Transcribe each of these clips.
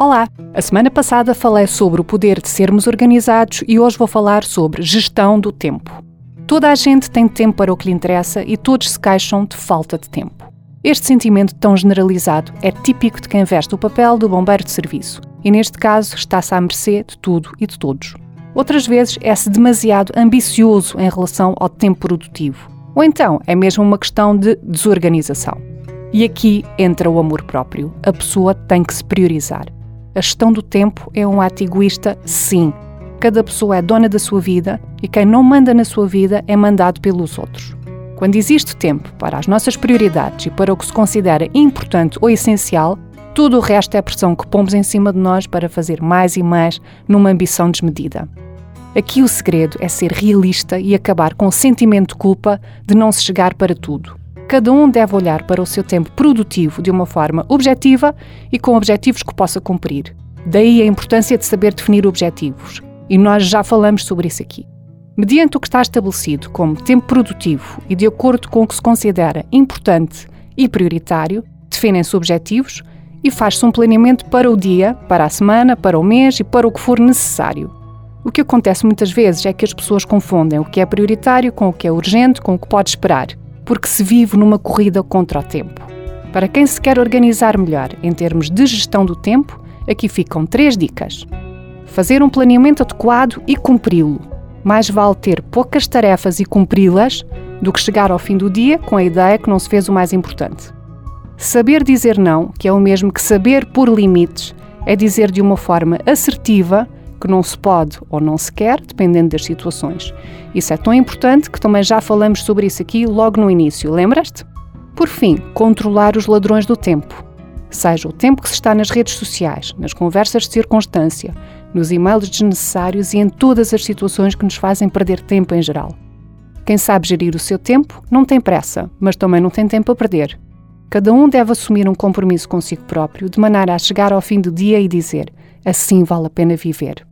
Olá! A semana passada falei sobre o poder de sermos organizados e hoje vou falar sobre gestão do tempo. Toda a gente tem tempo para o que lhe interessa e todos se queixam de falta de tempo. Este sentimento tão generalizado é típico de quem veste o papel do bombeiro de serviço e, neste caso, está-se à mercê de tudo e de todos. Outras vezes é-se demasiado ambicioso em relação ao tempo produtivo. Ou então é mesmo uma questão de desorganização. E aqui entra o amor próprio. A pessoa tem que se priorizar. A gestão do tempo é um ato egoísta, sim. Cada pessoa é dona da sua vida e quem não manda na sua vida é mandado pelos outros. Quando existe tempo para as nossas prioridades e para o que se considera importante ou essencial, tudo o resto é pressão que pomos em cima de nós para fazer mais e mais numa ambição desmedida. Aqui o segredo é ser realista e acabar com o sentimento de culpa de não se chegar para tudo. Cada um deve olhar para o seu tempo produtivo de uma forma objetiva e com objetivos que possa cumprir. Daí a importância de saber definir objetivos. E nós já falamos sobre isso aqui. Mediante o que está estabelecido como tempo produtivo e de acordo com o que se considera importante e prioritário, definem-se objetivos e faz-se um planeamento para o dia, para a semana, para o mês e para o que for necessário. O que acontece muitas vezes é que as pessoas confundem o que é prioritário com o que é urgente, com o que pode esperar porque se vive numa corrida contra o tempo. Para quem se quer organizar melhor em termos de gestão do tempo, aqui ficam três dicas. Fazer um planeamento adequado e cumpri-lo. Mais vale ter poucas tarefas e cumpri-las do que chegar ao fim do dia com a ideia que não se fez o mais importante. Saber dizer não, que é o mesmo que saber pôr limites, é dizer de uma forma assertiva que não se pode ou não se quer, dependendo das situações. Isso é tão importante que também já falamos sobre isso aqui logo no início, lembras-te? Por fim, controlar os ladrões do tempo. Seja o tempo que se está nas redes sociais, nas conversas de circunstância, nos e-mails desnecessários e em todas as situações que nos fazem perder tempo em geral. Quem sabe gerir o seu tempo não tem pressa, mas também não tem tempo a perder. Cada um deve assumir um compromisso consigo próprio, de maneira a chegar ao fim do dia e dizer: assim vale a pena viver.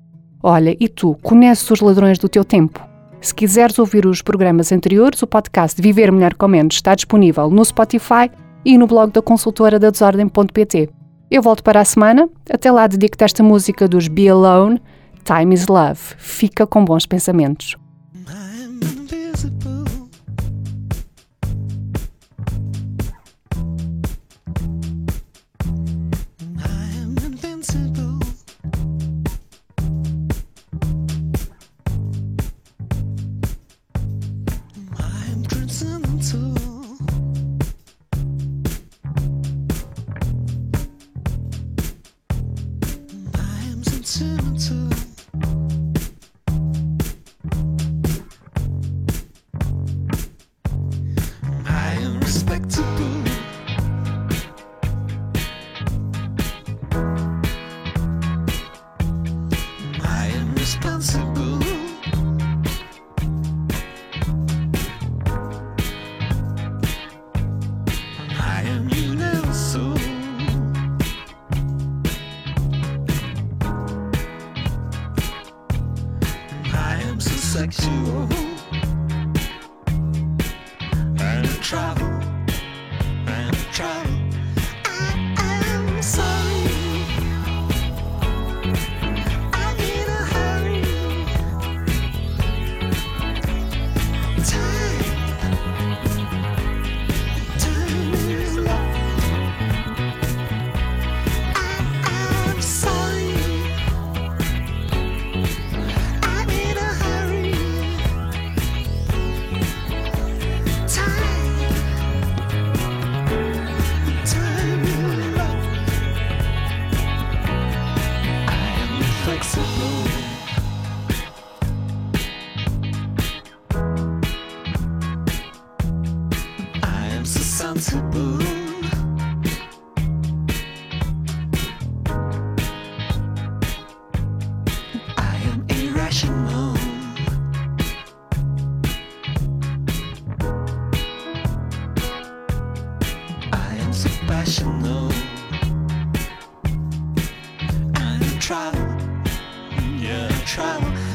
Olha, e tu, conheces os ladrões do teu tempo? Se quiseres ouvir os programas anteriores, o podcast Viver Melhor com Menos está disponível no Spotify e no blog da consultora da desordem.pt. Eu volto para a semana. Até lá dedico-te esta música dos Be Alone, Time is Love. Fica com bons pensamentos. I am. I am so sexual. I travel. Sensible. I am irrational. I am so passionate. I travel, yeah, travel.